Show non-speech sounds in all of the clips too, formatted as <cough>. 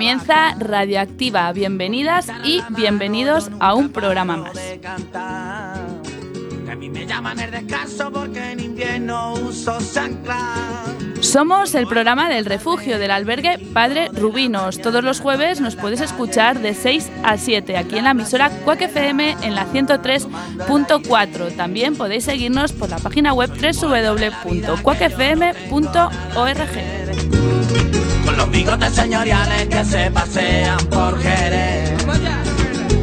Comienza Radioactiva. Bienvenidas y bienvenidos a un programa más. Somos el programa del refugio del albergue Padre Rubinos. Todos los jueves nos puedes escuchar de 6 a 7 aquí en la emisora Quack FM en la 103.4. También podéis seguirnos por la página web www.quackfm.org. Con los bigotes señoriales que se pasean por Jerez.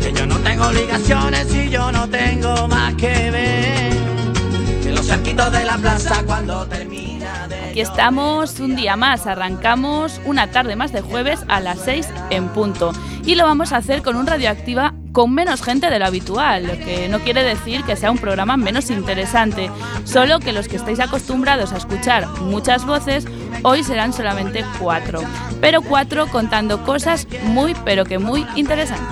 Que yo no tengo obligaciones y yo no tengo más que ver. Que los cerquitos de la plaza cuando termina de Aquí estamos un día más, arrancamos una tarde más de jueves a las 6 en punto. Y lo vamos a hacer con un radioactiva con menos gente de lo habitual, lo que no quiere decir que sea un programa menos interesante, solo que los que estáis acostumbrados a escuchar muchas voces, hoy serán solamente cuatro. Pero cuatro contando cosas muy, pero que muy interesantes.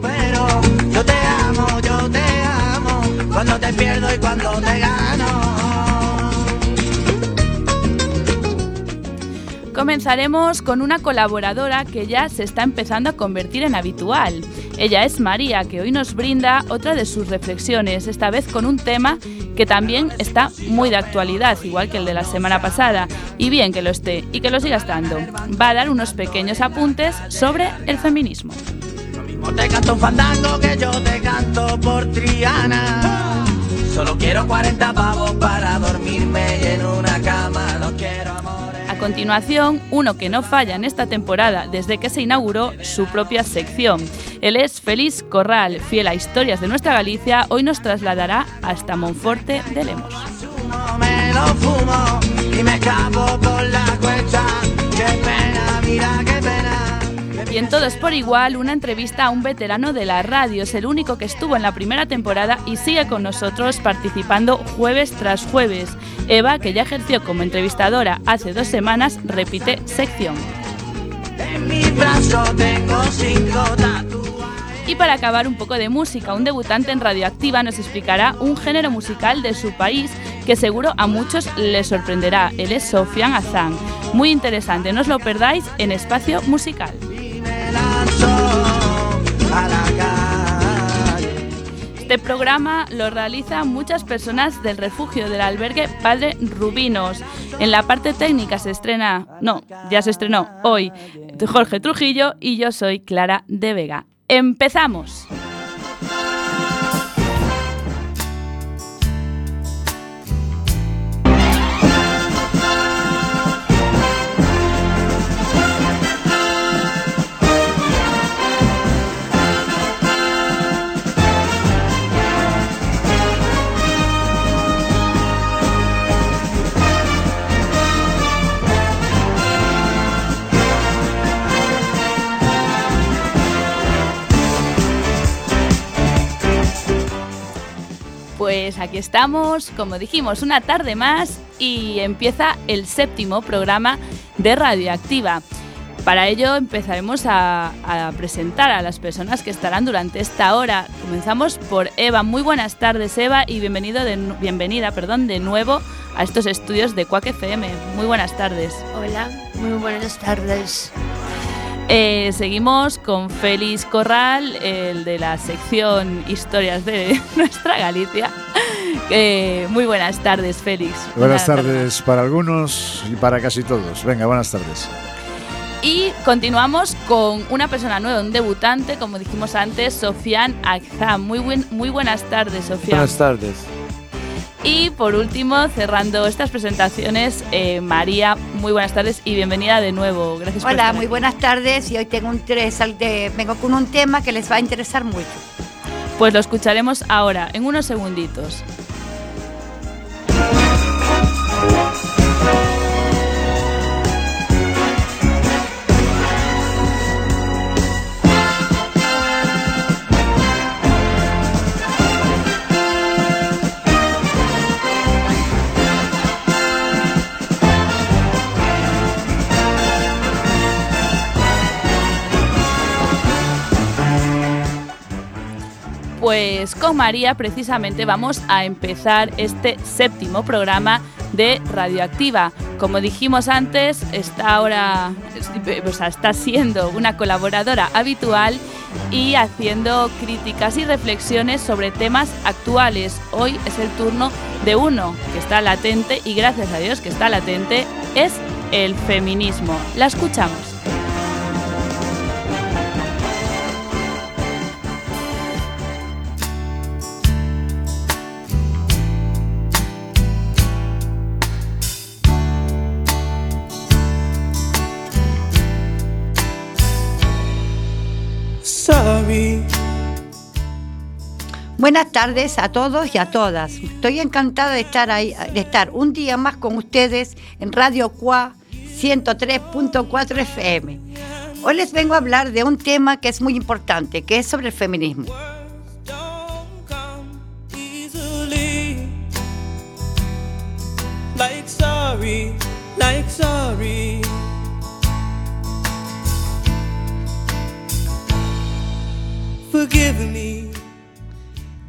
Pero yo te amo, yo te amo. Cuando te pierdo y cuando te gano. Comenzaremos con una colaboradora que ya se está empezando a convertir en habitual. Ella es María, que hoy nos brinda otra de sus reflexiones, esta vez con un tema que también está muy de actualidad, igual que el de la semana pasada, y bien que lo esté y que lo siga estando. Va a dar unos pequeños apuntes sobre el feminismo. Lo mismo te canto un fandango que yo te canto por Triana. Solo quiero 40 pavos para dormirme en una cama. No quiero continuación, uno que no falla en esta temporada desde que se inauguró su propia sección. Él es Félix Corral, fiel a historias de nuestra Galicia, hoy nos trasladará hasta Monforte de Lemos. Y en Todos por Igual, una entrevista a un veterano de la radio. Es el único que estuvo en la primera temporada y sigue con nosotros participando jueves tras jueves. Eva, que ya ejerció como entrevistadora hace dos semanas, repite sección. En mi brazo tengo cinco. Y para acabar un poco de música, un debutante en Radioactiva nos explicará un género musical de su país que seguro a muchos les sorprenderá. Él es Sofian Azán. Muy interesante, no os lo perdáis en Espacio Musical. Este programa lo realizan muchas personas del refugio del albergue Padre Rubinos. En la parte técnica se estrena, no, ya se estrenó hoy Jorge Trujillo y yo soy Clara de Vega. ¡Empezamos! Pues aquí estamos, como dijimos, una tarde más y empieza el séptimo programa de Radioactiva. Para ello empezaremos a, a presentar a las personas que estarán durante esta hora. Comenzamos por Eva. Muy buenas tardes, Eva, y bienvenido de, bienvenida perdón, de nuevo a estos estudios de Quack FM. Muy buenas tardes. Hola, muy buenas tardes. Eh, seguimos con Félix Corral, el de la sección Historias de <laughs> nuestra Galicia. Eh, muy buenas tardes, Félix. Buenas tardes para algunos y para casi todos. Venga, buenas tardes. Y continuamos con una persona nueva, un debutante, como dijimos antes, Sofian Akzam. Muy, buen, muy buenas tardes, Sofian. Buenas tardes. Y por último, cerrando estas presentaciones, eh, María, muy buenas tardes y bienvenida de nuevo. Gracias por Hola, estar muy aquí. buenas tardes y hoy tengo un tres- de- vengo con un tema que les va a interesar mucho. Pues lo escucharemos ahora, en unos segunditos. Pues con María precisamente vamos a empezar este séptimo programa de Radioactiva. como dijimos antes, está ahora, o sea, está siendo una colaboradora habitual y haciendo críticas y reflexiones sobre temas actuales. Hoy es el turno de uno que está latente y gracias a Dios que está latente, es el feminismo. La escuchamos. Buenas tardes a todos y a todas. Estoy encantada de estar ahí, de estar un día más con ustedes en Radio Cuá 103.4 FM. Hoy les vengo a hablar de un tema que es muy importante, que es sobre el feminismo.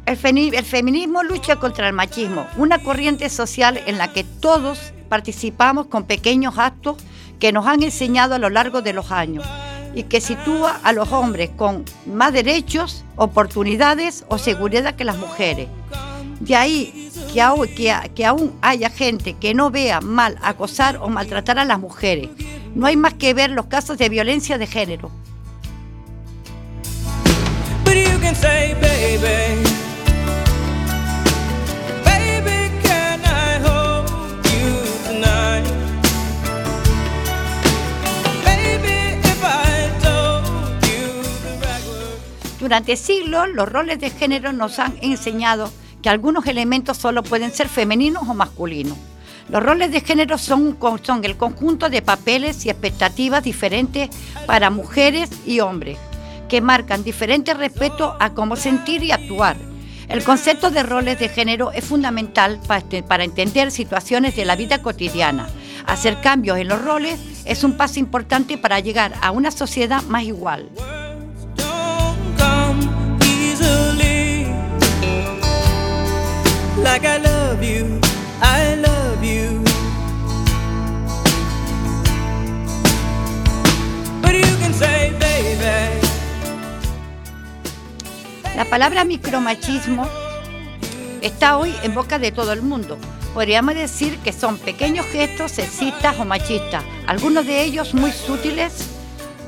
El, feminismo lucha contra el machismo, una corriente social en la que todos participamos con pequeños actos que nos han enseñado a lo largo de los años y que sitúa a los hombres con más derechos, oportunidades o seguridad que las mujeres. De ahí que, aún haya gente que no vea mal acosar o maltratar a las mujeres. No hay más que ver los casos de violencia de género. Durante siglos los roles de género nos han enseñado que algunos elementos solo pueden ser femeninos o masculinos. Los roles de género son, el conjunto de papeles y expectativas diferentes para mujeres y hombres que marcan diferente respeto a cómo sentir y actuar. El concepto de roles de género es fundamental este, para entender situaciones de la vida cotidiana. Hacer cambios en los roles es un paso importante para llegar a una sociedad más igual. La palabra micromachismo está hoy en boca de todo el mundo. Podríamos decir que son pequeños gestos sexistas o machistas, algunos de ellos muy sutiles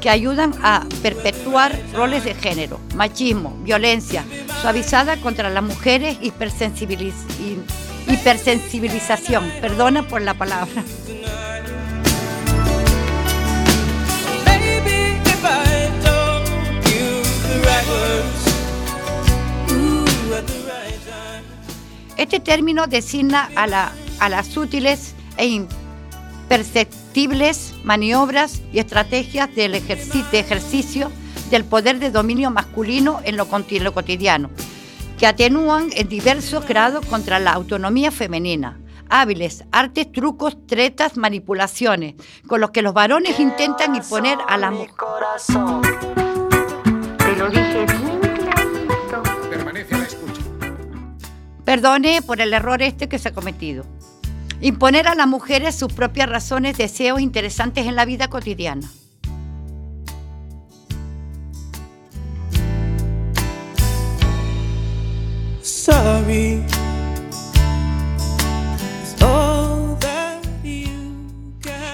que ayudan a perpetuar roles de género, machismo, violencia, suavizada contra las mujeres, y hipersensibilización, perdona por la palabra. Este término designa a, las útiles e imperceptibles maniobras y estrategias del de ejercicio del poder de dominio masculino en lo, cotidiano, que atenúan en diversos grados contra la autonomía femenina. Hábiles, artes, trucos, tretas, manipulaciones, con los que los varones intentan imponer a la mujer. Te lo dije Perdone por el error este que se ha cometido. Imponer a las mujeres sus propias razones, deseos interesantes en la vida cotidiana.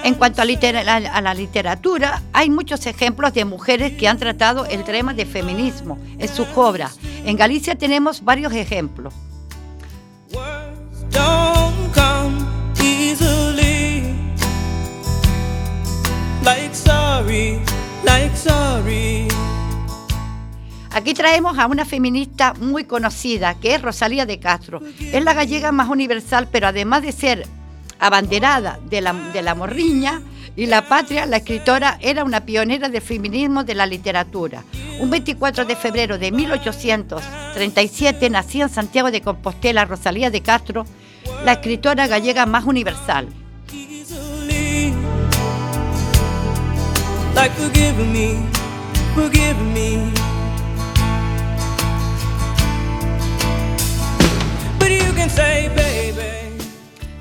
En cuanto a, a, la literatura, hay muchos ejemplos de mujeres que han tratado el tema de feminismo en sus obras. En Galicia tenemos varios ejemplos. Aquí traemos a una feminista muy conocida, que es Rosalía de Castro. Es la gallega más universal, pero además de ser abanderada de la, de la morriña y la patria, la escritora era una pionera del feminismo de la literatura. Un 24 de febrero de 1837 nació en Santiago de Compostela Rosalía de Castro, la escritora gallega más universal.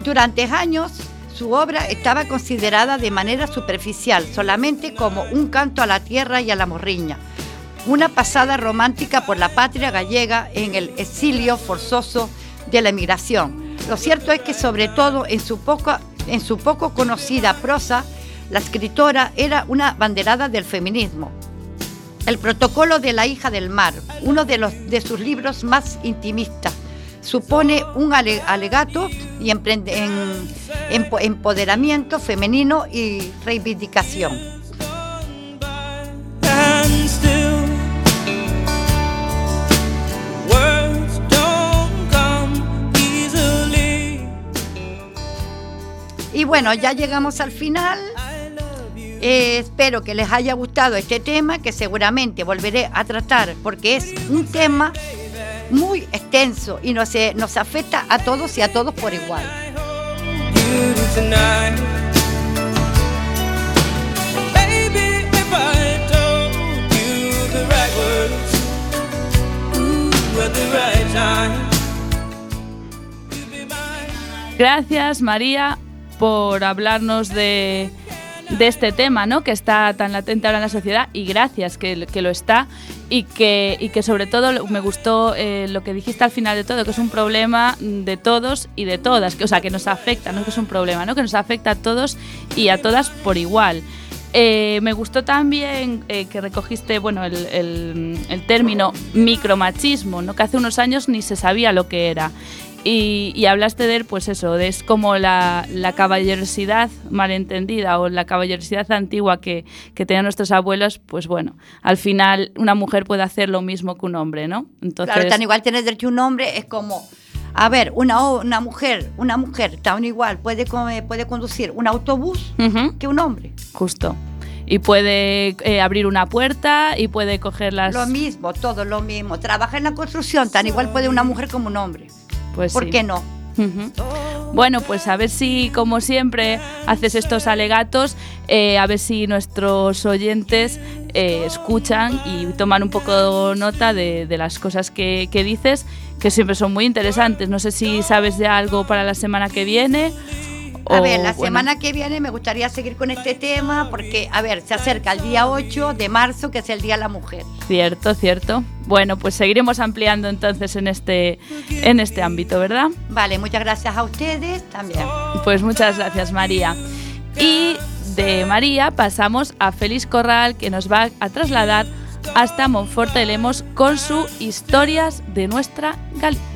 Durante años su obra estaba considerada de manera superficial, solamente como un canto a la tierra y a la morriña, una pasada romántica por la patria gallega en el exilio forzoso de la emigración. Lo cierto es que sobre todo en su poco, en su poco conocida prosa, la escritora era una banderada del feminismo. El protocolo de la hija del mar, uno de, los, de sus libros más intimistas, supone un alegato y empoderamiento femenino y reivindicación. Y bueno, ya llegamos al final. Eh, espero que les haya gustado este tema, que seguramente volveré a tratar, porque es un tema muy extenso y nos, nos afecta a todos y a todos por igual. Gracias María por hablarnos de, de este tema, ¿no? Que está tan latente ahora en la sociedad y gracias que, que lo está y que, y que sobre todo me gustó eh, lo que dijiste al final de todo, que es un problema de todos y de todas, que, o sea, que nos afecta, no que es un problema, ¿no? Que nos afecta a todos y a todas por igual. Eh, me gustó también eh, que recogiste bueno, el, el, el, término micromachismo, ¿no? que hace unos años ni se sabía lo que era. Y, hablaste de él, pues eso, de es como la, caballerosidad malentendida o la caballerosidad antigua que, que, tenían nuestros abuelos, pues bueno, al final una mujer puede hacer lo mismo que un hombre, ¿no? Entonces, claro, tan igual tener derecho un hombre es como, a ver, una, una mujer, una mujer tan igual puede, puede conducir un autobús que un hombre. Justo y puede eh, abrir una puerta y puede coger las... Lo mismo, todo lo mismo. Trabaja en la construcción, tan igual puede una mujer como un hombre. Pues ¿Por qué no? Bueno, pues a ver si, como siempre, haces estos alegatos, eh, a ver si nuestros oyentes eh, escuchan y toman un poco nota de, las cosas que, que, dices, que siempre son muy interesantes. No sé si sabes de algo para la semana que viene a ver, la semana que viene me gustaría seguir con este tema porque, a ver, se acerca el día 8 de marzo, que es el Día de la Mujer. Cierto, cierto. Bueno, pues seguiremos ampliando entonces en este, en este ámbito, ¿verdad? Vale, muchas gracias a ustedes también. Pues muchas gracias, María. Y de María pasamos a Félix Corral, que nos va a trasladar hasta Monforte de Lemos con su Historias de nuestra Galicia.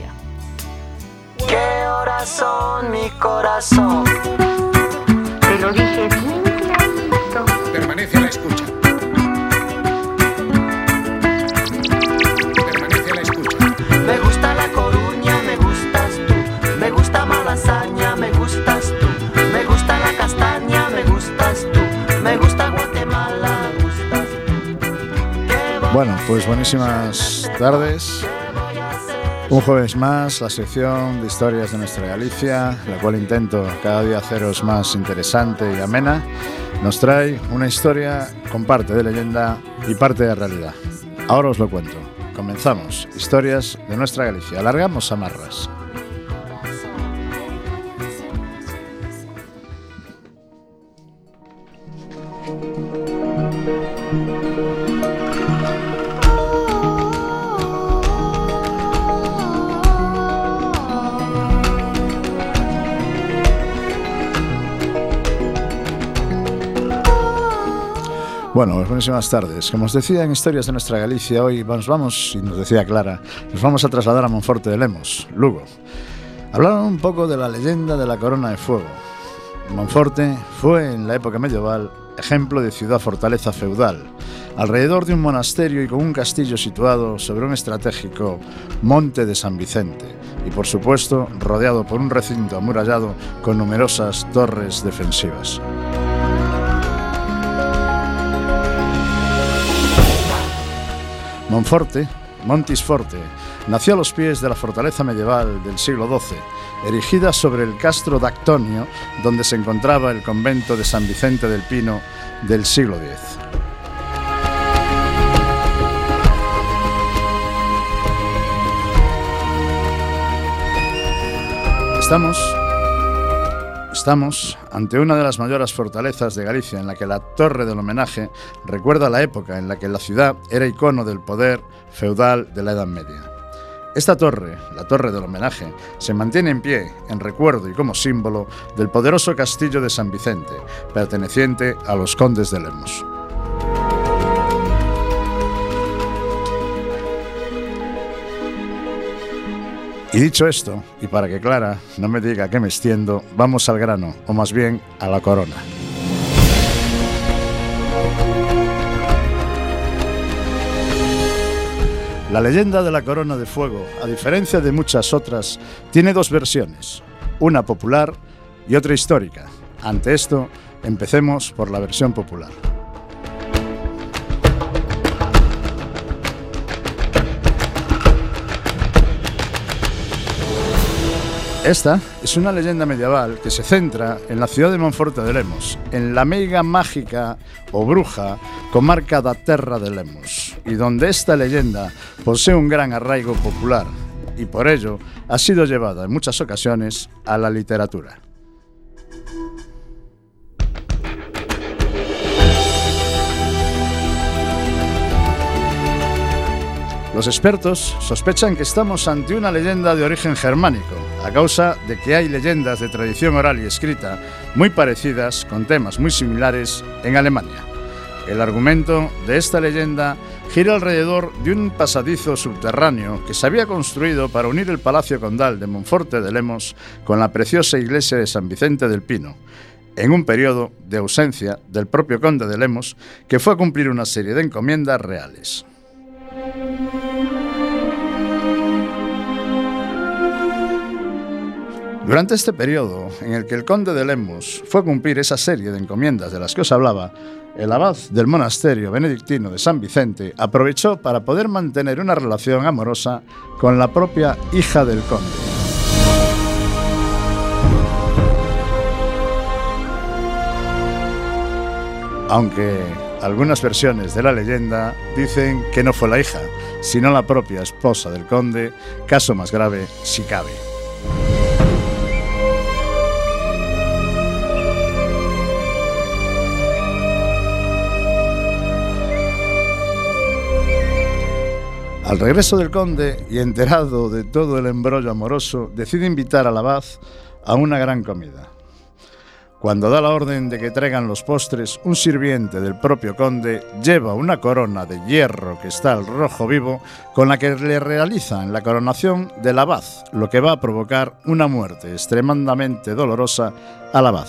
¿Qué horas son mi corazón? Te lo dije bien clarito. Permanece a la escucha. Permanece a la escucha. Me gusta La Coruña, me gustas tú. Me gusta Malasaña, me gustas tú. Me gusta La Castaña, me gustas tú. Me gusta Guatemala, me gustas tú. Bueno, pues buenísimas tardes. Un jueves más, la sección de historias de nuestra Galicia, la cual intento cada día haceros más interesante y amena, nos trae una historia con parte de leyenda y parte de realidad. Ahora os lo cuento. Comenzamos. Historias de nuestra Galicia. Alargamos amarras. Bueno, buenísimas tardes. Como os decía en Historias de nuestra Galicia, hoy nos vamos, y nos decía Clara, nos vamos a trasladar a Monforte de Lemos, Lugo. Hablaron un poco de la leyenda de la corona de fuego. Monforte fue en la época medieval ejemplo de ciudad-fortaleza feudal, alrededor de un monasterio y con un castillo situado sobre un estratégico monte de San Vicente, y por supuesto rodeado por un recinto amurallado con numerosas torres defensivas. Monforte, Montisforte, nació a los pies de la fortaleza medieval del siglo XII, erigida sobre el castro d'Actonio, donde se encontraba el convento de San Vicente del Pino del siglo X. Estamos Estamos ante una de las mayores fortalezas de Galicia, en la que la Torre del Homenaje recuerda la época en la que la ciudad era icono del poder feudal de la Edad Media. Esta torre, la Torre del Homenaje, se mantiene en pie en recuerdo y como símbolo del poderoso castillo de San Vicente, perteneciente a los condes de Lemos. Y dicho esto, y para que Clara no me diga que me extiendo, vamos al grano, o más bien a la corona. La leyenda de la corona de fuego, a diferencia de muchas otras, tiene dos versiones, una popular y otra histórica. Ante esto, empecemos por la versión popular. Esta es una leyenda medieval que se centra en la ciudad de Monforte de Lemos, en la meiga mágica o bruja comarca da Terra de Lemos, y donde esta leyenda posee un gran arraigo popular y por ello ha sido llevada en muchas ocasiones a la literatura. Los expertos sospechan que estamos ante una leyenda de origen germánico, a causa de que hay leyendas de tradición oral y escrita muy parecidas con temas muy similares en Alemania. El argumento de esta leyenda gira alrededor de un pasadizo subterráneo que se había construido para unir el Palacio Condal de Monforte de Lemos con la preciosa iglesia de San Vicente del Pino, en un periodo de ausencia del propio conde de Lemos, que fue a cumplir una serie de encomiendas reales. Durante este periodo en el que el conde de Lemos fue a cumplir esa serie de encomiendas de las que os hablaba, el abad del monasterio benedictino de San Vicente aprovechó para poder mantener una relación amorosa con la propia hija del conde. Aunque algunas versiones de la leyenda dicen que no fue la hija, sino la propia esposa del conde, caso más grave si cabe. Al regreso del conde y enterado de todo el embrollo amoroso, decide invitar al abad a una gran comida. Cuando da la orden de que traigan los postres, un sirviente del propio conde lleva una corona de hierro que está al rojo vivo con la que le realizan la coronación del abad, lo que va a provocar una muerte extremadamente dolorosa al abad.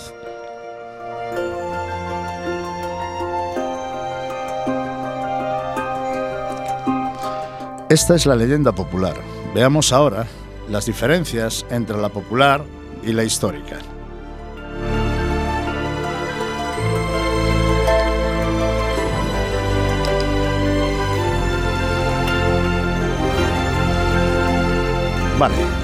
Esta es la leyenda popular. Veamos ahora las diferencias entre la popular y la histórica.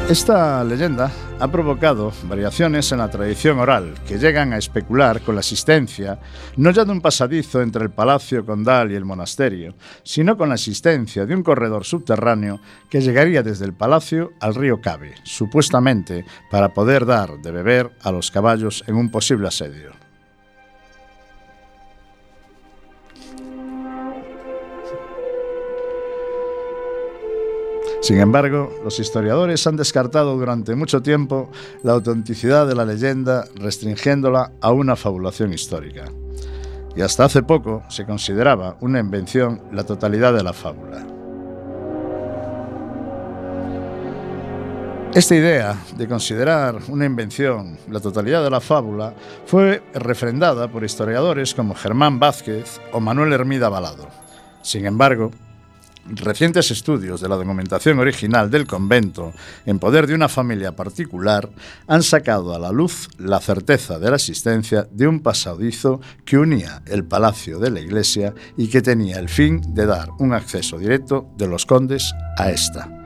Esta leyenda ha provocado variaciones en la tradición oral que llegan a especular con la existencia no ya de un pasadizo entre el palacio condal y el monasterio, sino con la existencia de un corredor subterráneo que llegaría desde el palacio al río Cabe, supuestamente para poder dar de beber a los caballos en un posible asedio. Sin embargo, los historiadores han descartado durante mucho tiempo la autenticidad de la leyenda, restringiéndola a una fabulación histórica. Y hasta hace poco se consideraba una invención la totalidad de la fábula. Esta idea de considerar una invención la totalidad de la fábula fue refrendada por historiadores como Germán Vázquez o Manuel Hermida Balado. Sin embargo, Recientes estudios de la documentación original del convento en poder de una familia particular han sacado a la luz la certeza de la existencia de un pasadizo que unía el palacio de la iglesia y que tenía el fin de dar un acceso directo de los condes a esta.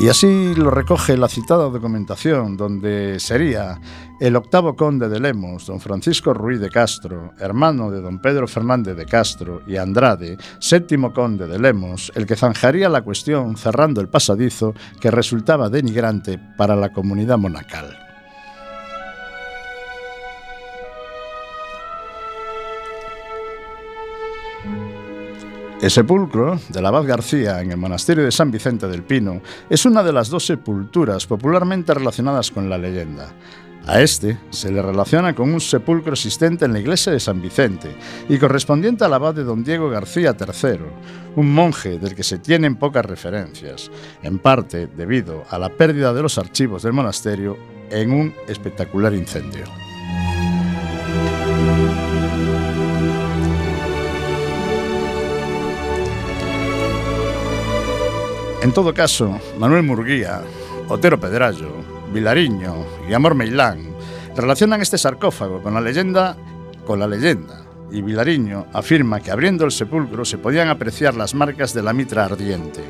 Y así lo recoge la citada documentación, donde sería el octavo conde de Lemos, don Francisco Ruiz de Castro, hermano de don Pedro Fernández de Castro y Andrade, séptimo conde de Lemos, el que zanjaría la cuestión cerrando el pasadizo que resultaba denigrante para la comunidad monacal. El sepulcro del abad García en el monasterio de San Vicente del Pino es una de las dos sepulturas popularmente relacionadas con la leyenda. A este se le relaciona con un sepulcro existente en la iglesia de San Vicente y correspondiente al abad de don Diego García III, un monje del que se tienen pocas referencias, en parte debido a la pérdida de los archivos del monasterio en un espectacular incendio. En todo caso, Manuel Murguía, Otero Pedrallo, Vilariño y Amor Meilán relacionan este sarcófago con la leyenda con la leyenda y Vilariño afirma que abriendo el sepulcro se podían apreciar las marcas de la mitra ardiente.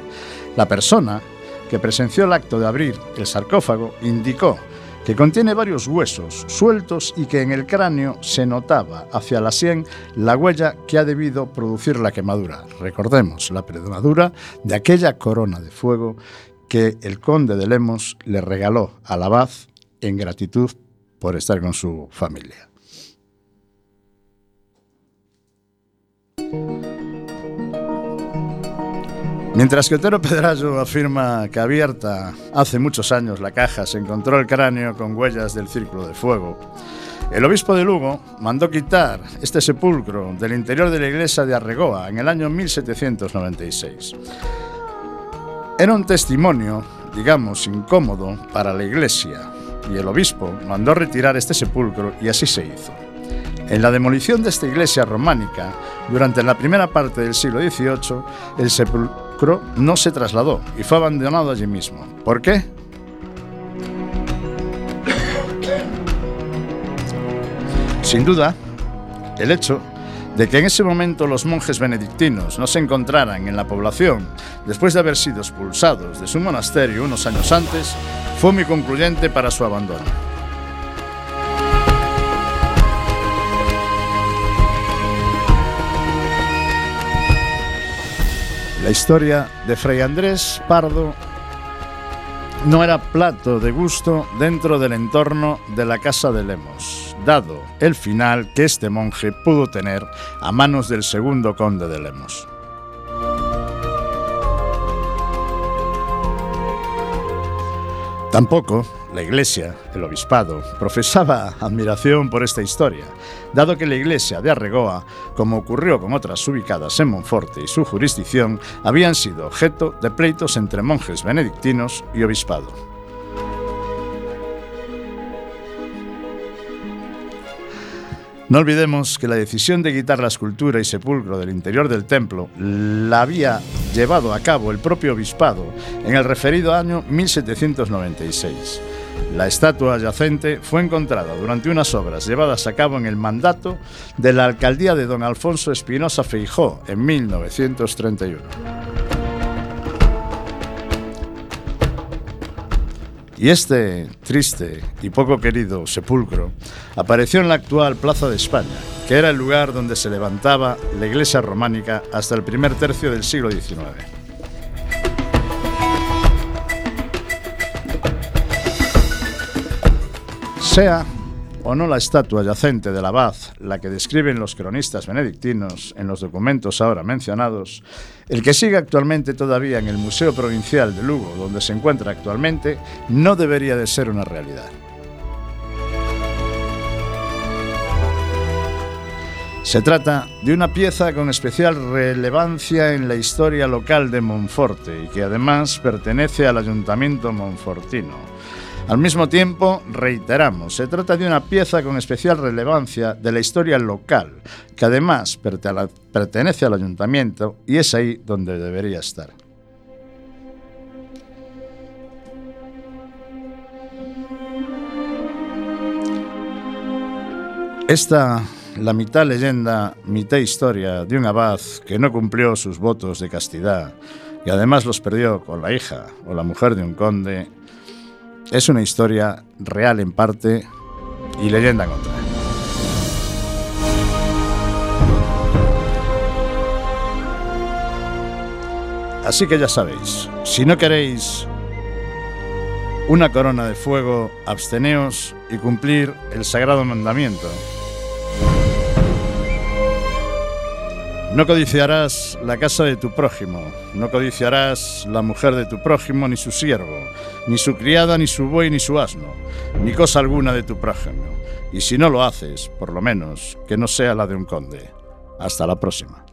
La persona que presenció el acto de abrir el sarcófago indicó que contiene varios huesos sueltos y que en el cráneo se notaba hacia la sien la huella que ha debido producir la quemadura. Recordemos la quemadura de aquella corona de fuego que el conde de Lemos le regaló al abad en gratitud por estar con su familia. Mientras que Otero Pedrallo afirma que abierta hace muchos años la caja se encontró el cráneo con huellas del círculo de fuego, el obispo de Lugo mandó quitar este sepulcro del interior de la iglesia de Arregoa en el año 1796. Era un testimonio, digamos, incómodo para la iglesia y el obispo mandó retirar este sepulcro y así se hizo. En la demolición de esta iglesia románica, durante la primera parte del siglo XVIII, el sepulcro no se trasladó y fue abandonado allí mismo. ¿Por qué? Sin duda, el hecho de que en ese momento los monjes benedictinos no se encontraran en la población después de haber sido expulsados de su monasterio unos años antes fue muy concluyente para su abandono. La historia de Fray Andrés Pardo no era plato de gusto dentro del entorno de la casa de Lemos, dado el final que este monje pudo tener a manos del segundo conde de Lemos. Tampoco la Iglesia, el obispado, profesaba admiración por esta historia, dado que la Iglesia de Arregoa, como ocurrió con otras ubicadas en Monforte y su jurisdicción, habían sido objeto de pleitos entre monjes benedictinos y obispado. No olvidemos que la decisión de quitar la escultura y sepulcro del interior del templo la había llevado a cabo el propio obispado en el referido año 1796. La estatua adyacente fue encontrada durante unas obras llevadas a cabo en el mandato de la alcaldía de don Alfonso Espinosa Feijó en 1931. Y este triste y poco querido sepulcro apareció en la actual Plaza de España, que era el lugar donde se levantaba la iglesia románica hasta el primer tercio del siglo XIX. Sea o no la estatua yacente del abad, la que describen los cronistas benedictinos en los documentos ahora mencionados, el que sigue actualmente todavía en el Museo Provincial de Lugo, donde se encuentra actualmente, no debería de ser una realidad. Se trata de una pieza con especial relevancia en la historia local de Monforte y que además pertenece al Ayuntamiento Monfortino. Al mismo tiempo, reiteramos, se trata de una pieza con especial relevancia de la historia local, que además pertenece al ayuntamiento y es ahí donde debería estar. Esta, la mitad leyenda, mitad historia de un abad que no cumplió sus votos de castidad, que además los perdió con la hija o la mujer de un conde, es una historia real en parte y leyenda en otra. Así que ya sabéis, si no queréis una corona de fuego, absteneos y cumplir el sagrado mandamiento. No codiciarás la casa de tu prójimo, no codiciarás la mujer de tu prójimo, ni su siervo, ni su criada, ni su buey, ni su asno, ni cosa alguna de tu prójimo. Y si no lo haces, por lo menos, que no sea la de un conde. Hasta la próxima.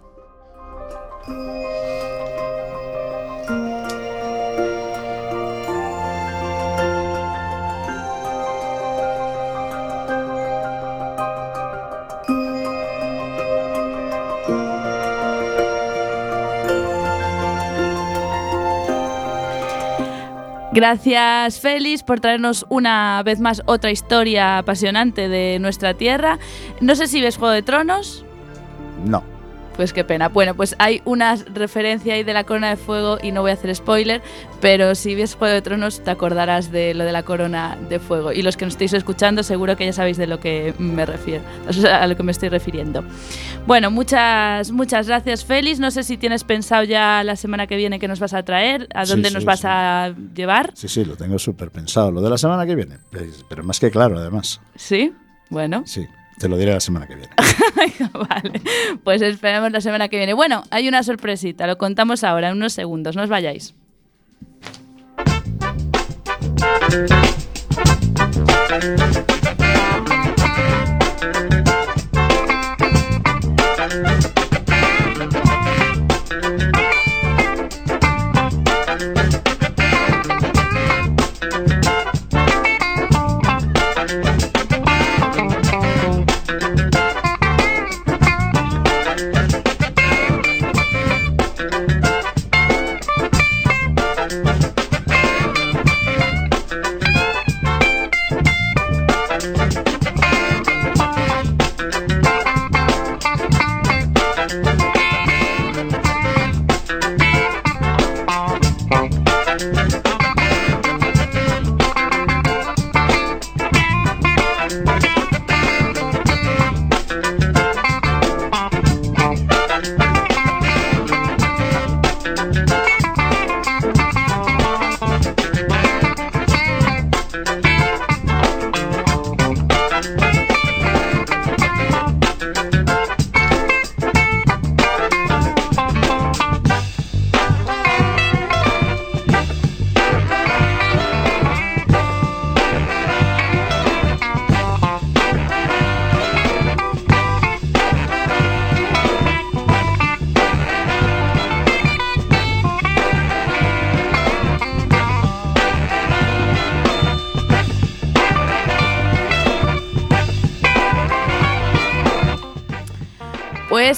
Gracias Félix por traernos una vez más otra historia apasionante de nuestra tierra. No sé si ves Juego de Tronos. No. Pues qué pena. Bueno, pues hay una referencia ahí de la corona de fuego y no voy a hacer spoiler, pero si ves Juego de Tronos te acordarás de lo de la corona de fuego. Y los que nos estáis escuchando seguro que ya sabéis de lo que me refiero, a lo que me estoy refiriendo. Bueno, muchas, muchas gracias Félix. No sé si tienes pensado ya la semana que viene que nos vas a traer, a dónde sí, nos vas sí. a llevar. Sí, sí, lo tengo súper pensado. Lo de la semana que viene. pues, Pero más que claro, además. ¿Sí? Bueno, Sí, te lo diré la semana que viene. <laughs> vale. Pues esperemos la semana que viene. Bueno, hay una sorpresita, lo contamos ahora, en unos segundos, no os vayáis.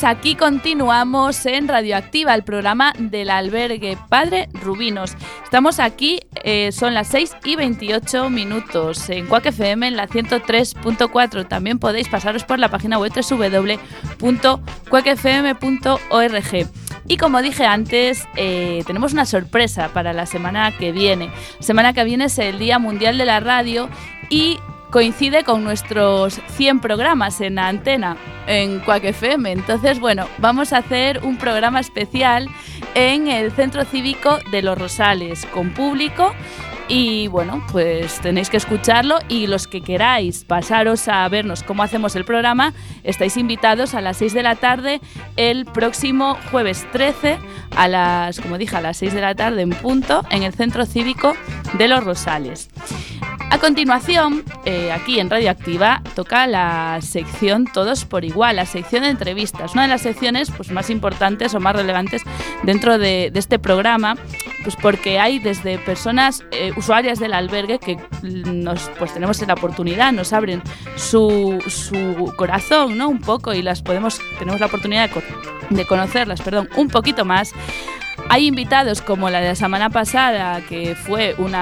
Aquí continuamos en Radioactiva, el programa del albergue Padre Rubinos. Estamos aquí, eh, son las 6 y 28 minutos en Quack FM en la 103.4. También podéis pasaros por la página web www.quackfm.org. Y como dije antes, eh, tenemos una sorpresa para la semana que viene. La semana que viene es el Día Mundial de la Radio y coincide con nuestros 100 programas en la antena en Quack FM. Entonces, bueno, vamos a hacer un programa especial en el Centro Cívico de Los Rosales con público. Y bueno, pues tenéis que escucharlo y los que queráis pasaros a vernos cómo hacemos el programa, estáis invitados a las 6 de la tarde el próximo jueves 13 a las, como dije, a las 6 de la tarde en punto en el Centro Cívico de Los Rosales. A continuación, eh, aquí en Radioactiva, toca la sección Todos por Igual, la sección de entrevistas, una de las secciones pues, más importantes o más relevantes dentro de, este programa, pues porque hay desde personas eh, usuarias del albergue que nos, pues tenemos la oportunidad, nos abren su, su corazón, ¿no? Un poco y las podemos, tenemos la oportunidad de, de conocerlas, perdón, un poquito más Hay invitados como la de la semana pasada, que fue un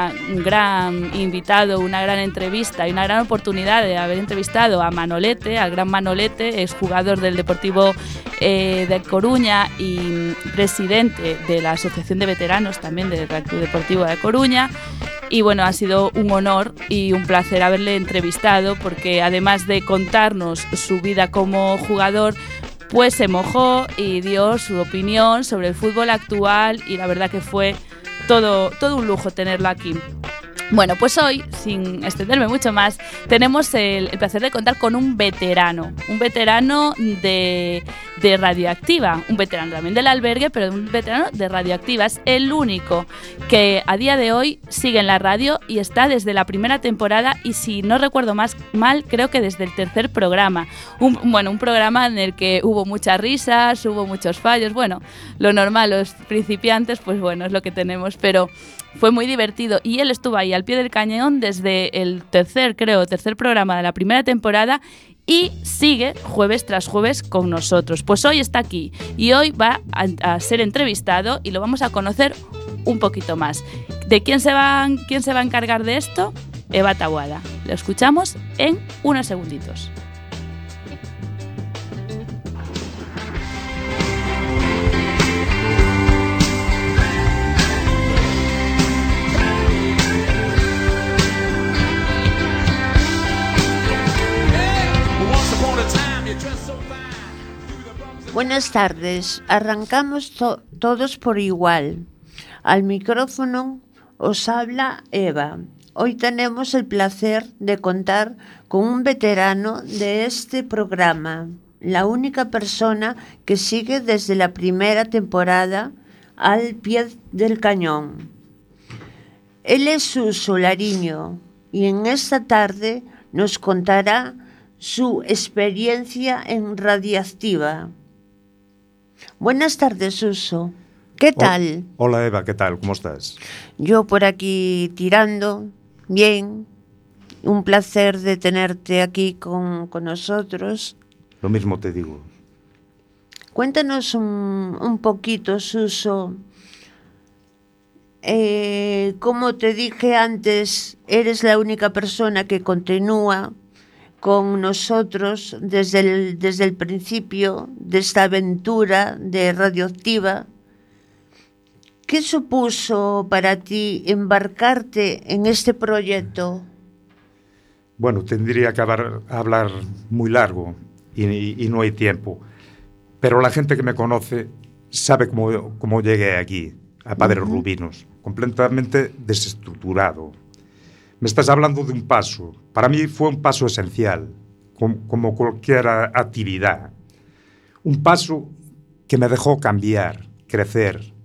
gran invitado, una gran entrevista y una gran oportunidad de haber entrevistado a Manolete, al gran Manolete, exjugador del Deportivo eh, de Coruña y presidente de la Asociación de Veteranos también del Deportivo de Coruña. Y bueno, ha sido un honor y un placer haberle entrevistado porque además de contarnos su vida como jugador, pues se mojó y dio su opinión sobre el fútbol actual y la verdad que fue todo, todo un lujo tenerlo aquí. Bueno, pues hoy, sin extenderme mucho más, tenemos el placer de contar con un veterano, un veterano de, de Radioactiva, un veterano también del albergue, pero un veterano de Radioactiva. Es el único que a día de hoy sigue en la radio y está desde la primera temporada y si no recuerdo más mal, creo que desde el tercer programa. Bueno, un programa en el que hubo muchas risas, hubo muchos fallos, bueno, lo normal, los principiantes, pues bueno, es lo que tenemos, pero fue muy divertido y él estuvo ahí al pie del cañón desde el tercer, creo, tercer programa de la primera temporada y sigue jueves tras jueves con nosotros. Pues hoy está aquí y hoy va a, ser entrevistado y lo vamos a conocer un poquito más. ¿De quién se va, quién se va a encargar de esto? Eva Tabuada. Lo escuchamos en unos segunditos. Buenas tardes. Arrancamos to- todos por igual. Al micrófono os habla Eva. Hoy tenemos el placer de contar con un veterano de este programa, la única persona que sigue desde la primera temporada al pie del cañón. Él es Suso Lariño y en esta tarde nos contará su experiencia en Radiactiva. Buenas tardes, Suso. ¿Qué tal? Hola Eva, ¿qué tal? ¿Cómo estás? Yo por aquí tirando, bien. Un placer de tenerte aquí con, con nosotros. Lo mismo te digo. Cuéntanos un, un poquito, Suso. Eh, como te dije antes, eres la única persona que continúa con nosotros desde el, desde el principio de esta aventura de Radioactiva. ¿Qué supuso para ti embarcarte en este proyecto? Bueno, tendría que haber- hablar muy largo y, y no hay tiempo. Pero la gente que me conoce sabe cómo, cómo llegué aquí, a Padres Rubinos, completamente desestructurado. Me estás hablando de un paso. Para mí fue un paso esencial, com- como cualquier actividad. Un paso que me dejó cambiar, crecer,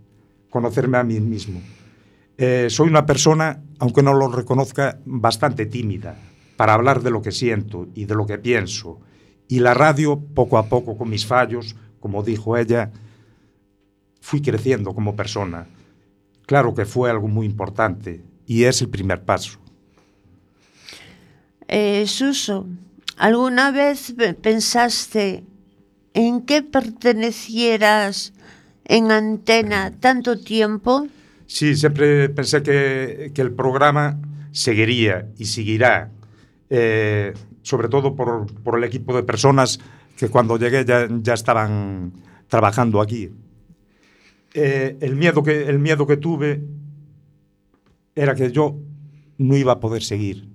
conocerme a mí mismo. Eh, soy una persona, aunque no lo reconozca, bastante tímida para hablar de lo que siento y de lo que pienso. Y la radio, poco a poco, con mis fallos, como dijo ella, fui creciendo como persona. Claro que fue algo muy importante y es el primer paso. Eh, Suso, ¿alguna vez pe- pensaste en qué pertenecieras en antena tanto tiempo? Sí, siempre pensé que, que el programa seguiría y seguirá, eh, sobre todo por, por el equipo de personas que cuando llegué ya, ya estaban trabajando aquí. Eh, el, miedo que, el miedo que tuve era que yo no iba a poder seguir.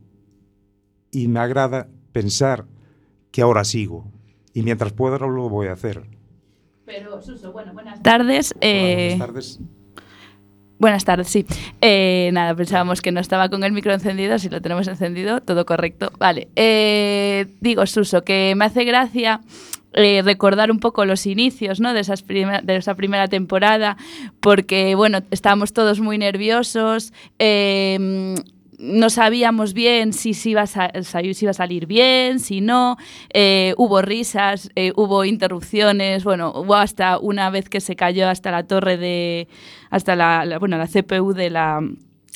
Y me agrada pensar que ahora sigo. Y mientras pueda lo voy a hacer. Pero, Suso, bueno, buenas tardes. Hola, eh, buenas tardes. Buenas tardes, sí. Eh, nada, pensábamos que no estaba con el micro encendido, si lo tenemos encendido, todo correcto. Vale. Eh, digo, Suso, que me hace gracia eh, recordar un poco los inicios ¿no? de, esas de esa primera temporada, porque, bueno, estábamos todos muy nerviosos. eh, no sabíamos bien si, si, iba a sa- sa- si iba a salir bien, si no. Eh, hubo risas, eh, hubo interrupciones. Bueno, hubo hasta una vez que se cayó hasta la torre de. hasta la, la- bueno, la CPU de la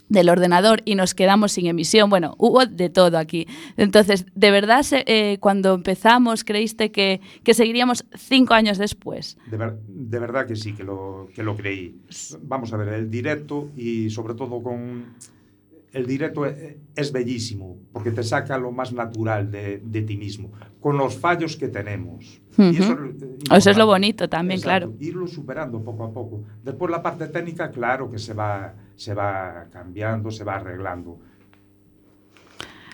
del ordenador y nos quedamos sin emisión. Bueno, hubo de todo aquí. Entonces, ¿de verdad eh, cuando empezamos creíste que, que seguiríamos cinco años después? De, ver- de verdad que sí, que lo, que lo creí. Vamos a ver, el directo y sobre todo con... El directo e- es, bellísimo porque te saca lo más natural de, de ti mismo, con los fallos que tenemos. Y eso, eh, Eso es lo bonito también, Exacto, claro. Irlo superando poco a poco. Después la parte técnica, claro que se va, se va cambiando, se va arreglando.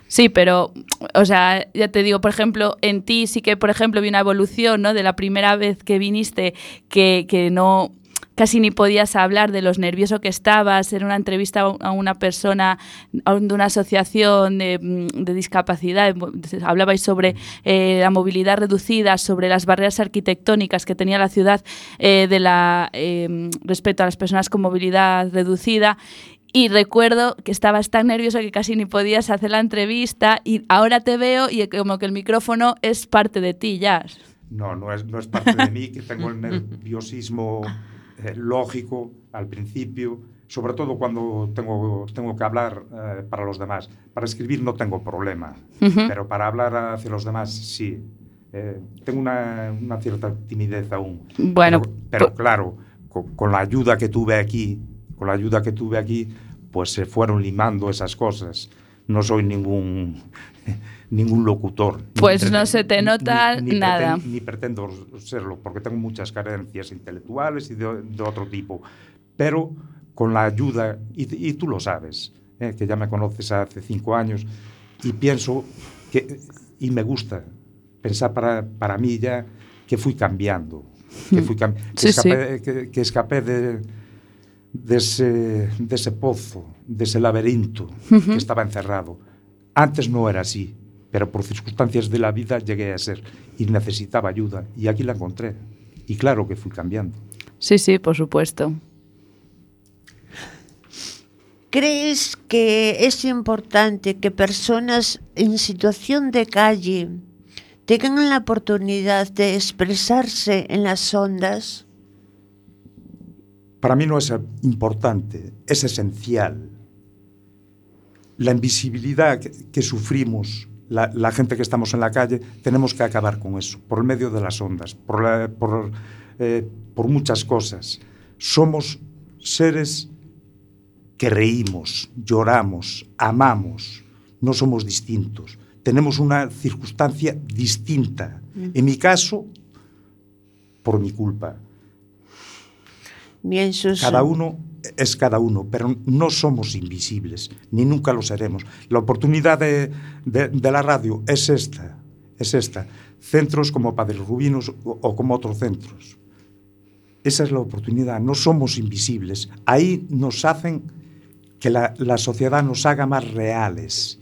Sí, pero, o sea, ya te digo, por ejemplo, en ti sí que, por ejemplo, vi una evolución, ¿no? De la primera vez que viniste, que, que no casi ni podías hablar de los nervioso que estabas, era una entrevista a un- a una persona de una asociación de, mm, de discapacidad, hablabais sobre eh, la movilidad reducida, sobre las barreras arquitectónicas que tenía la ciudad eh, de la, eh, respecto a las personas con movilidad reducida y recuerdo que estabas tan nervioso que casi ni podías hacer la entrevista y ahora te veo y como que el micrófono es parte de ti ya. No, no es, no es parte de mí, que tengo el nerviosismo <laughs> eh, lógico al principio, sobre todo cuando tengo, tengo que hablar eh, para los demás. Para escribir no tengo problema, pero para hablar hacia los demás sí. Eh, tengo una, una cierta timidez aún. Bueno, pero, claro, con, con la ayuda que tuve aquí, con la ayuda que tuve aquí, pues se fueron limando esas cosas. No soy ningún ningún locutor. Pues no se te nota ni- ni nada. preten- ni pretendo serlo, porque tengo muchas carencias intelectuales y de, de otro tipo. Pero con la ayuda, y, y tú lo sabes, eh, que ya me conoces hace cinco años, y pienso que, y me gusta pensar para, para mí ya que fui cambiando, que, fui cam- que Sí, sí. escapé, que- que escapé de, de ese, de ese pozo, de ese laberinto que estaba encerrado. Antes no era así, pero por circunstancias de la vida llegué a ser y necesitaba ayuda y aquí la encontré. Y claro que fui cambiando. Sí, sí, por supuesto. ¿Crees que es importante que personas en situación de calle tengan la oportunidad de expresarse en las ondas? Para mí no es importante, es esencial. La invisibilidad que, que sufrimos la, la gente que estamos en la calle, tenemos que acabar con eso, por el medio de las ondas, por, la- por, eh, por muchas cosas. Somos seres que reímos, lloramos, amamos, no somos distintos. Tenemos una circunstancia distinta. En mi caso, por mi culpa. Bien. Cada uno es cada uno, pero no somos invisibles, ni nunca lo seremos. La oportunidad de, de- la radio es esta, es esta. Centros como Padres Rubinos o, como otros centros. Esa es la oportunidad, no somos invisibles. Ahí nos hacen que la, la sociedad nos haga más reales.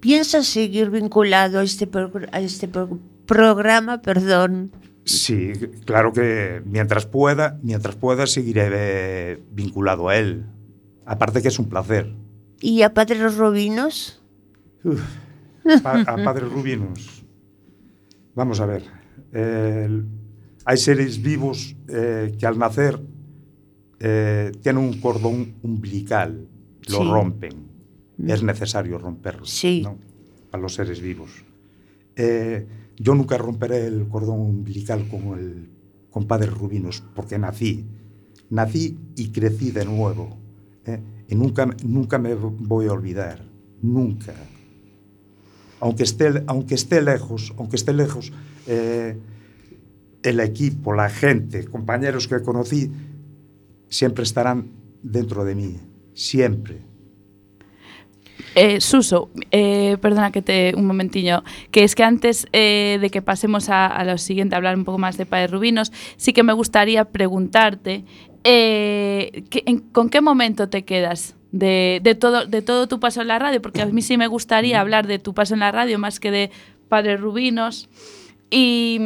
¿Piensas seguir vinculado a este, a este pro- programa? Perdón. Sí, claro que mientras pueda, mientras pueda seguiré vinculado a él. Aparte que es un placer. ¿Y a Padres Robinos? Pa- a Padres Rubinos. Vamos a ver. eh, hay seres vivos eh, que al nacer eh, tienen un cordón umbilical, lo Sí. rompen. Es necesario romperlo Sí. ¿no? para los seres vivos. Eh, yo nunca romperé el cordón umbilical con, el, con Padres Rubinos porque nací. Nací y crecí de nuevo. ¿eh? Y nunca, nunca me voy a olvidar. Nunca aunque esté, aunque esté lejos, aunque esté lejos, eh, el equipo, la gente, compañeros que conocí, siempre estarán dentro de mí, siempre. Eh, Suso, eh, perdona que te un momentiño, que es que antes eh, de que pasemos a, a lo siguiente, a hablar un poco más de Padres Rubinos, sí que me gustaría preguntarte eh, ¿qué- en- ¿con qué momento te quedas de, de todo, de todo tu paso en la radio? Porque a mí sí me gustaría hablar de tu paso en la radio más que de Padres Rubinos. Y,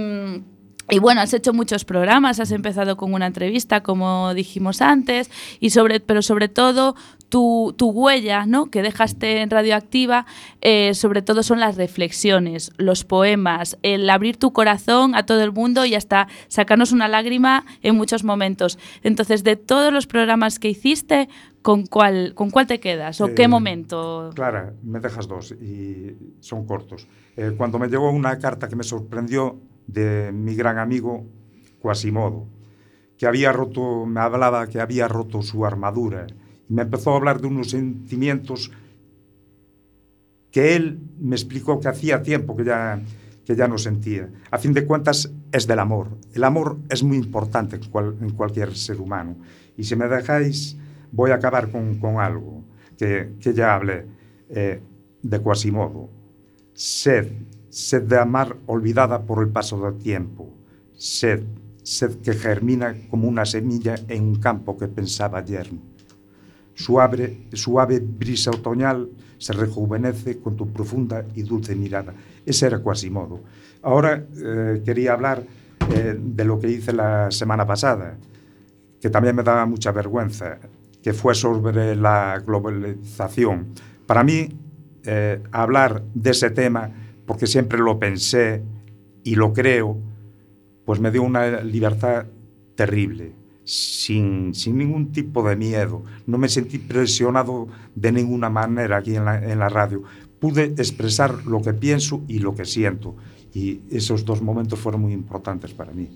Y bueno, has hecho muchos programas, has empezado con una entrevista, como dijimos antes, y sobre, pero sobre todo tu, tu huella ¿no? que dejaste en Radioactiva, eh, sobre todo son las reflexiones, los poemas, el abrir tu corazón a todo el mundo y hasta sacarnos una lágrima en muchos momentos. Entonces, de todos los programas que hiciste, ¿con cuál, con cuál te quedas? ¿O Eh, qué momento? Clara, me dejas dos y son cortos. Eh, cuando me llegó una carta que me sorprendió de mi gran amigo Quasimodo, que había roto, me hablaba que había roto su armadura y me empezó a hablar de unos sentimientos que él me explicó que hacía tiempo que ya, que ya no sentía. A fin de cuentas, es del amor. El amor es muy importante en, cual- en cualquier ser humano. Y si me dejáis, voy a acabar con, con algo que, que ya hablé eh, de Quasimodo. Sed, sed de amar olvidada por el paso del tiempo. Sed, sed que germina como una semilla en un campo que pensaba yermo. Suave, suave brisa otoñal se rejuvenece con tu profunda y dulce mirada. Ese era Quasimodo. Ahora eh, quería hablar eh, de lo que hice la semana pasada, que también me daba mucha vergüenza, que fue sobre la globalización. Para mí, eh, hablar de ese tema, porque siempre lo pensé y lo creo, pues me dio una libertad terrible, sin, sin ningún tipo de miedo. No me sentí presionado de ninguna manera aquí en la, en la radio. Pude expresar lo que pienso y lo que siento. Y esos dos momentos fueron muy importantes para mí.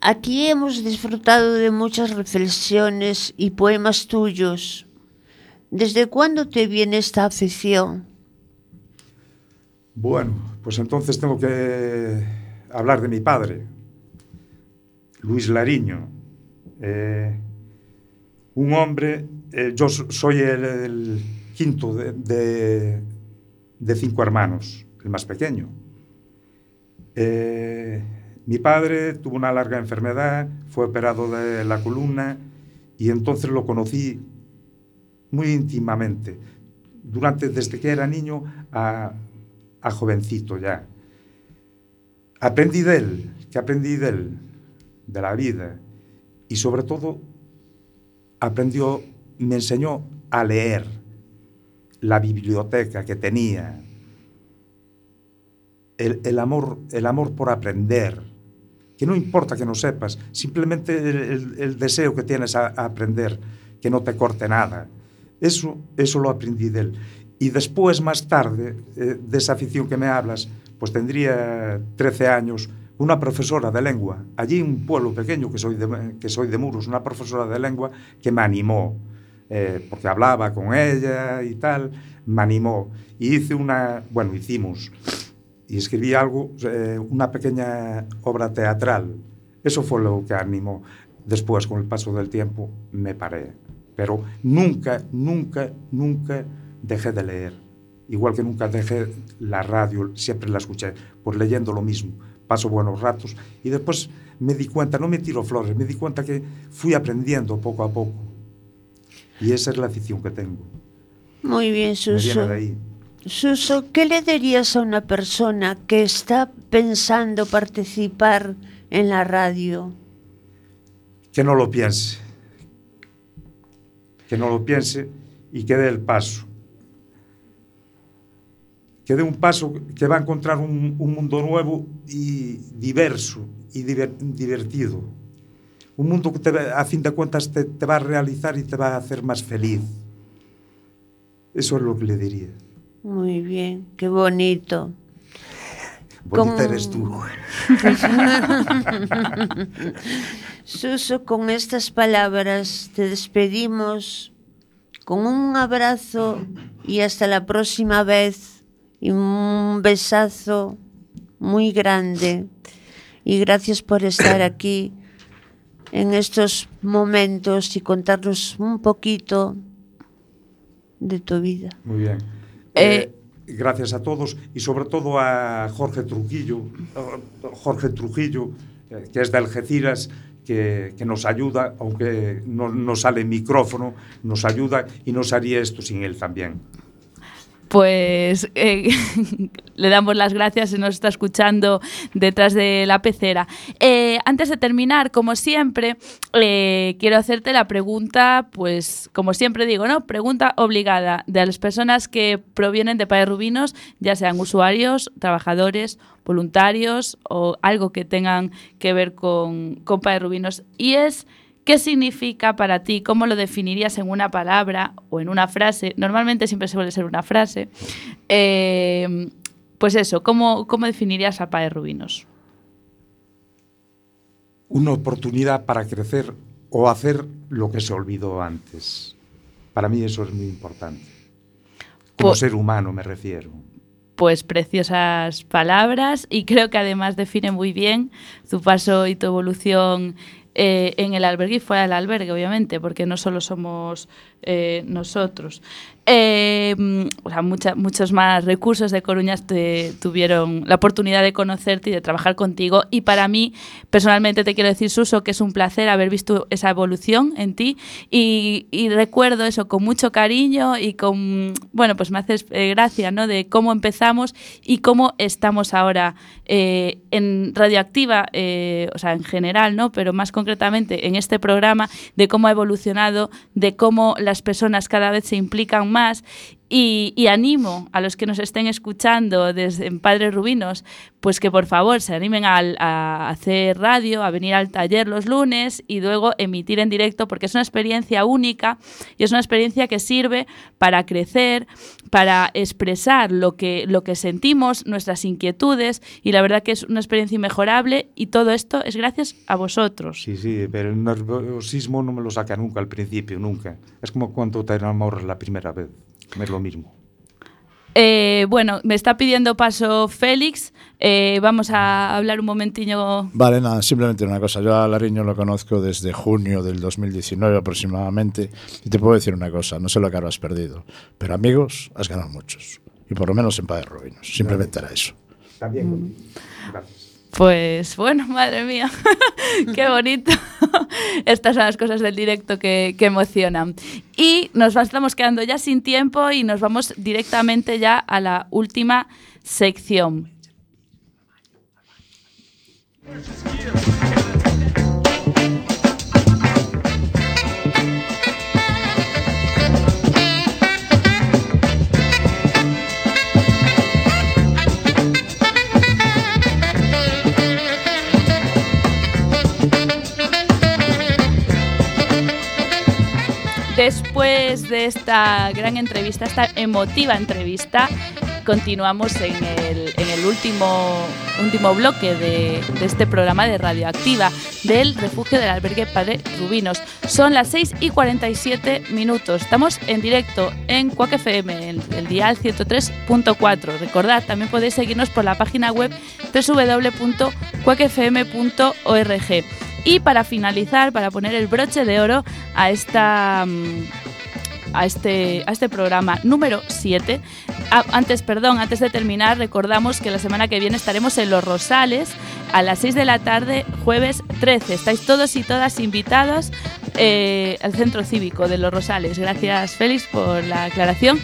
Aquí hemos disfrutado de muchas reflexiones y poemas tuyos. ¿Desde cuándo te viene esta afición? Bueno, pues entonces tengo que hablar de mi padre, Luis Lariño. Eh, un hombre, eh, yo so- soy el, quinto de cinco hermanos, el más pequeño. Eh, mi padre tuvo una larga enfermedad, fue operado de la columna y entonces lo conocí muy íntimamente, durante, desde que era niño a, jovencito ya. Aprendí de él, que aprendí de él, de la vida, y sobre todo aprendió, me enseñó a leer la biblioteca que tenía, el, amor, el amor por aprender, que no importa que no sepas, simplemente el, deseo que tienes a aprender, que no te corte nada. Eso, eso lo aprendí de él. Y después, más tarde, eh, de esa afición que me hablas, pues tendría 13 años, una profesora de lengua, allí en un pueblo pequeño que soy de, que soy de Muros, una profesora de lengua que me animó, eh, porque hablaba con ella y tal, me animó. Y hice una, bueno, hicimos, y escribí algo, eh, una pequeña obra teatral. Eso fue lo que animó. Después, con el paso del tiempo, me paré. Pero nunca, nunca, nunca dejé de leer. Igual que nunca dejé la radio, siempre la escuché, pues leyendo lo mismo. Paso buenos ratos y después me di cuenta, no me tiro flores, me di cuenta que fui aprendiendo poco a poco. Y esa es la afición que tengo. Muy bien, Me Suso. viene de ahí. Suso, ¿qué le dirías a una persona que está pensando participar en la radio? que no lo piense, que no lo piense y que dé el paso. Que dé un paso que va a encontrar un, un mundo nuevo y diverso y diver- divertido. Un mundo que te a fin de cuentas te, te va a realizar y te va a hacer más feliz. Eso es lo que le diría. Muy bien, qué bonito. Bonita Con- eres tú. <laughs> Suso, con estas palabras te despedimos con un abrazo y hasta la próxima vez y un besazo muy grande. Y gracias por estar aquí en estos momentos y contarnos un poquito de tu vida. Muy bien. Eh, Eh, gracias a todos y sobre todo a Jorge Trujillo, Jorge Trujillo, eh, que es de Algeciras, que, que nos ayuda, aunque no, no sale micrófono, nos ayuda y no haría esto sin él también. Pues eh, <laughs> le damos las gracias si nos está escuchando detrás de la pecera. Eh, antes de terminar, como siempre, eh, quiero hacerte la pregunta, pues como siempre digo, ¿no? Pregunta obligada de las personas que provienen de Padre Rubinos, ya sean usuarios, trabajadores, voluntarios o algo que tengan que ver con, con Rubinos. Y es... ¿Qué significa para ti? ¿Cómo lo definirías en una palabra o en una frase? Normalmente siempre suele ser una frase. Eh, pues eso, ¿cómo, ¿cómo definirías a Padre Rubinos? Una oportunidad para crecer o hacer lo que se olvidó antes. Para mí eso es muy importante. Como Pues- ser humano me refiero. Pues preciosas palabras y creo que además define muy bien tu paso y tu evolución eh, en el albergue y fuera del albergue, obviamente, porque no solo somos eh, nosotros. Eh, o sea, mucha- muchos más recursos de Coruñas te tuvieron la oportunidad de conocerte y de trabajar contigo. Y para mí, personalmente, te quiero decir, Suso, que es un placer haber visto esa evolución en ti. Y, y recuerdo eso con mucho cariño y con, bueno, pues me haces eh, gracia, ¿no? De cómo empezamos y cómo estamos ahora eh, en Radioactiva, eh, o sea, en general, ¿no? Pero más concretamente en este programa, de cómo ha evolucionado, de cómo las personas cada vez se implican más más y, animo a los que nos estén escuchando desde en Padres Rubinos, pues que por favor se animen a, hacer radio, a venir al taller los lunes y luego emitir en directo, porque es una experiencia única y es una experiencia que sirve para crecer, para expresar lo que, lo que sentimos, nuestras inquietudes, y la verdad que es una experiencia inmejorable y todo esto es gracias a vosotros. Sí, sí, pero el nerviosismo no me lo saca nunca al principio, nunca. Es como cuando te enamoras la primera vez. No es lo mismo. Eh, bueno, me está pidiendo paso Félix. Eh, vamos a hablar un momentiño. Vale, nada, simplemente una cosa. Yo a Lariño lo conozco desde junio del 2019 aproximadamente. Y te puedo decir una cosa, no sé lo que habrás perdido. Pero amigos, has ganado muchos. Y por lo menos en Padre Rubinos. Simplemente era eso. También. Gracias. Pues bueno, madre mía, <laughs> qué bonito. <laughs> Estas son las cosas del directo que, que emocionan. Y nos estamos quedando ya sin tiempo y nos vamos directamente ya a la última sección. Después de esta gran entrevista, esta emotiva entrevista, continuamos en el, último, último bloque de, este programa de Radioactiva del refugio del albergue Padre Rubinos. Son las 6 y 47 minutos. Estamos en directo en Cuac FM, el dial 103.4. Recordad, también podéis seguirnos por la página web www.cuacfm.org. Y para finalizar, para poner el broche de oro a esta mm, a este, a este programa número 7. Ah, antes, perdón, antes de terminar, recordamos que la semana que viene estaremos en Los Rosales a las 6 de la tarde, jueves 13. Estáis todos y todas invitados eh, al Centro Cívico de Los Rosales. Gracias, Félix, por la aclaración.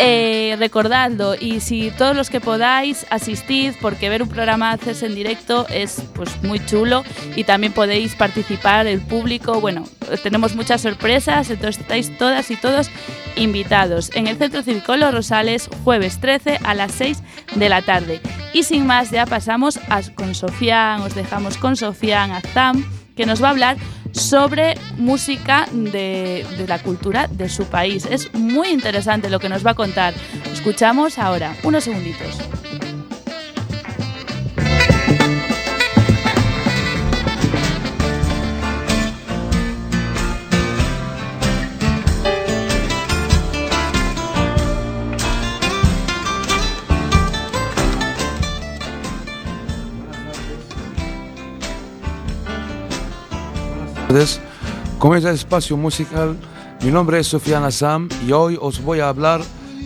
Eh, recordadlo y si todos los que podáis asistid porque ver un programa hacerse en directo es pues muy chulo y también podéis participar el público bueno tenemos muchas sorpresas entonces estáis todas y todos invitados en el Centro Cívico Los Rosales jueves 13 a las 6 de la tarde y sin más ya pasamos con Sofián os dejamos con Sofián Azam que nos va a hablar sobre música de, de, la cultura de su país. Es muy interesante lo que nos va a contar. Escuchamos ahora, unos segunditos. Con este espacio musical, mi nombre es Sofía Nassam y hoy os voy a hablar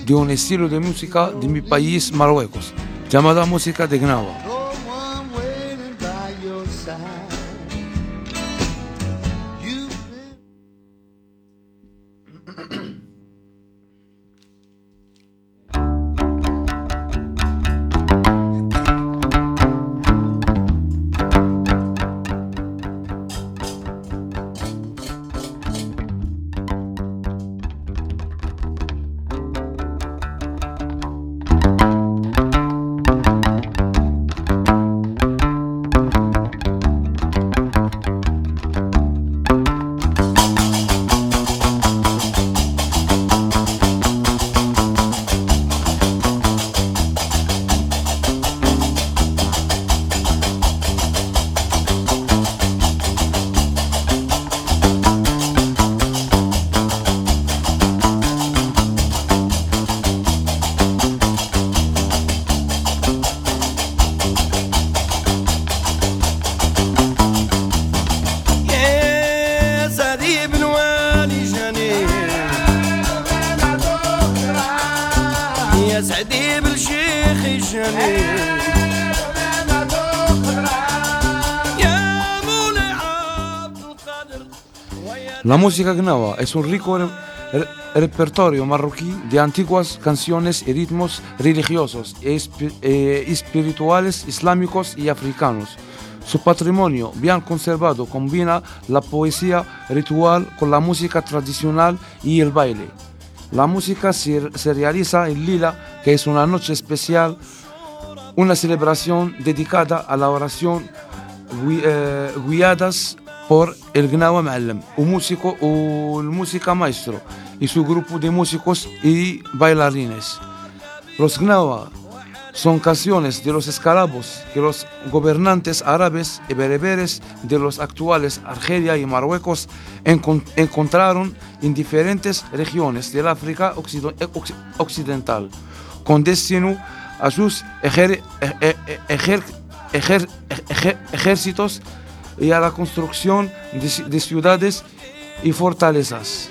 de un estilo de música de mi país, Marruecos, llamada música de Gnawa. La música gnawa es un rico re- re- repertorio marroquí de antiguas canciones y ritmos religiosos e espi- espirituales islámicos y africanos. Su patrimonio bien conservado combina la poesía ritual con la música tradicional y el baile. La música se realiza en Lila, que es una noche especial, una celebración dedicada a la oración eh, guiadas por el Gnawa Ma'alem, un músico el música maestro y su grupo de músicos y bailarines. Los Gnawa son canciones de los esclavos que los gobernantes árabes y bereberes de los actuales Argelia y Marruecos encon- encontraron en diferentes regiones del África eh, occ- occidental, con destino sus ejer- e- e- e- ejer- ejer- ejércitos y a la construcción de ci- de ciudades y fortalezas.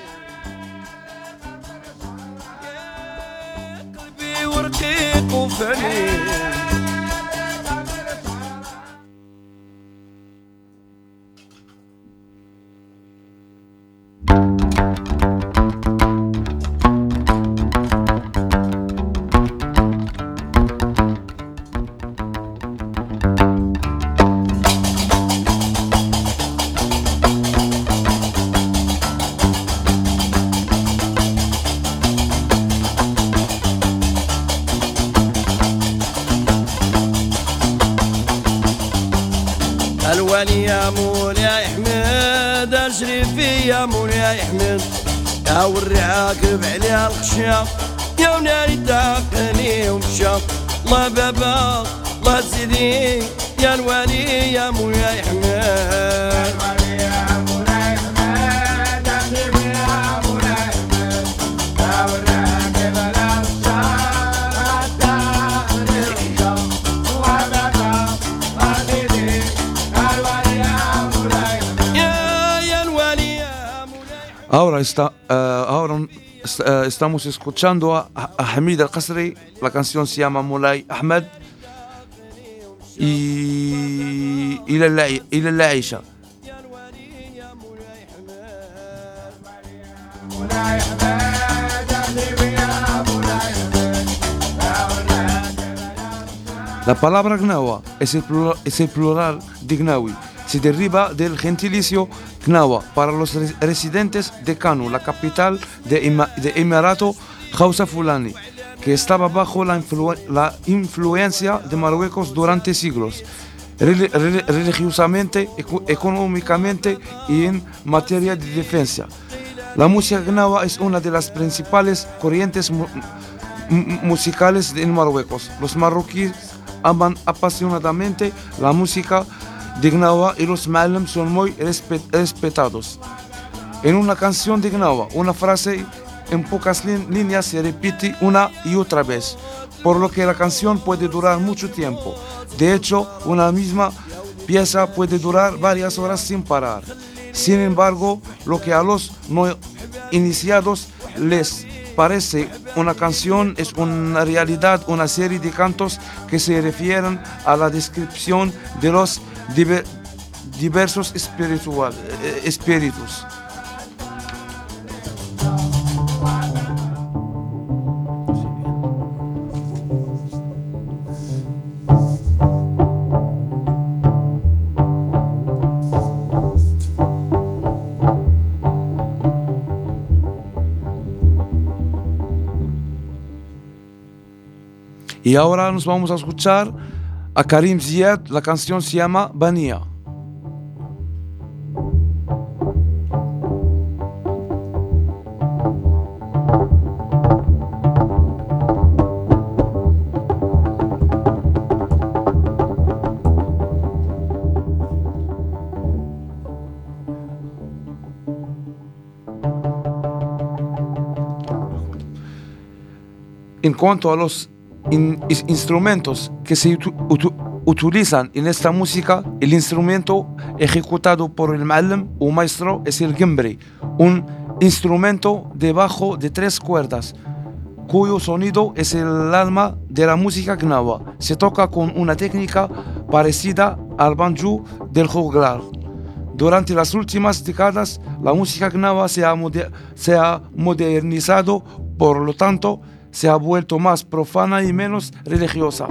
هاوري عاقب عليها الخشاق يا ولادي تاقني ومشى الله بابا الله سيدي يا الوالي يا مولاي حماد Ahora está Eh, ahora eh, estamos escuchando a, a Hamid Al-Qasri. La canción se llama Mulay Ahmed. Y. Ila la Aisha. La palabra gnawa es el plural, es el plural de gnawi. Se deriva del gentilicio gnawa para los res- residentes de Kanu, la capital de, Emirato Hausa Fulani, que estaba bajo la, influ- la influencia de Marruecos durante siglos, reli- reli- religiosamente, eco- económicamente y en materia de defensa. La música gnawa es una de las principales corrientes musicales en Marruecos. Los marroquíes aman apasionadamente la música de Gnawa y los Ma'alem son muy respe- respetados. En una canción de Gnawa, una frase en pocas líneas se repite una y otra vez, por lo que la canción puede durar mucho tiempo. De hecho, una misma pieza puede durar varias horas sin parar. Sin embargo, lo que a los no iniciados les parece una canción es una realidad una serie de cantos que se refieren a la descripción de los diver- diversos espiritual- eh, espíritus. Y ahora nos vamos a escuchar a Karim Ziad, la canción se llama Bania. En cuanto a los in- is- instrumentos que se utu- utu- utilizan en esta música, el instrumento ejecutado por el ma'alem o maestro es el gimbri, un instrumento de bajo de tres cuerdas, cuyo sonido es el alma de la música gnawa. Se toca con una técnica parecida al banjo del juglar. Durante las últimas décadas, la música gnawa se ha, moder- se ha modernizado, por lo tanto, se ha vuelto más profana y menos religiosa.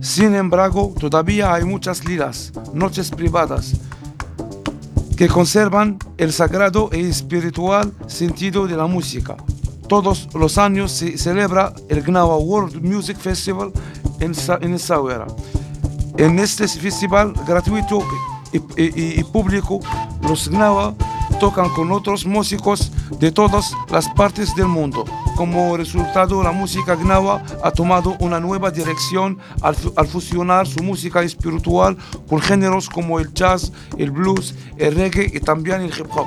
Sin embargo, todavía hay muchas liras, noches privadas, que conservan el sagrado e espiritual sentido de la música. Todos los años se celebra el Gnawa World Music Festival en, en Essaouira. En este festival gratuito y- y público, los Gnawa tocan con otros músicos de todas las partes del mundo. Como resultado, la música Gnawa ha tomado una nueva dirección al, fu- al fusionar su música espiritual con géneros como el jazz, el blues, el reggae y también el hip hop.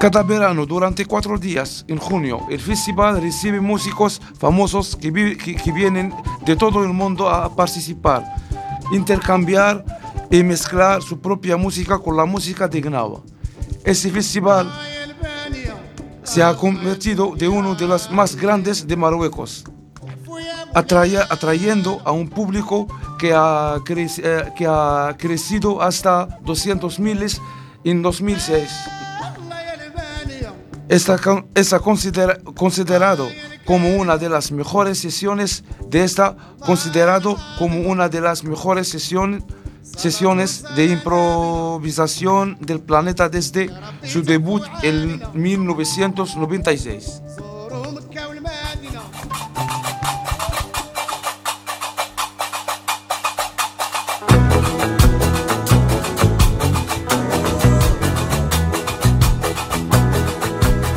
Cada verano, durante cuatro días, en junio, el festival recibe músicos famosos que- que vienen de todo el mundo a participar, intercambiar y mezclar su propia música con la música de Gnawa. Este festival se ha convertido de uno de los más grandes de Marruecos, atrayendo a un público que ha, eh, que ha crecido hasta 200.000 en 2006 está, está considera- considerado como una de las mejores sesiones de esta considerado como una de las mejores sesiones sesiones de improvisación del planeta desde su debut en 1996.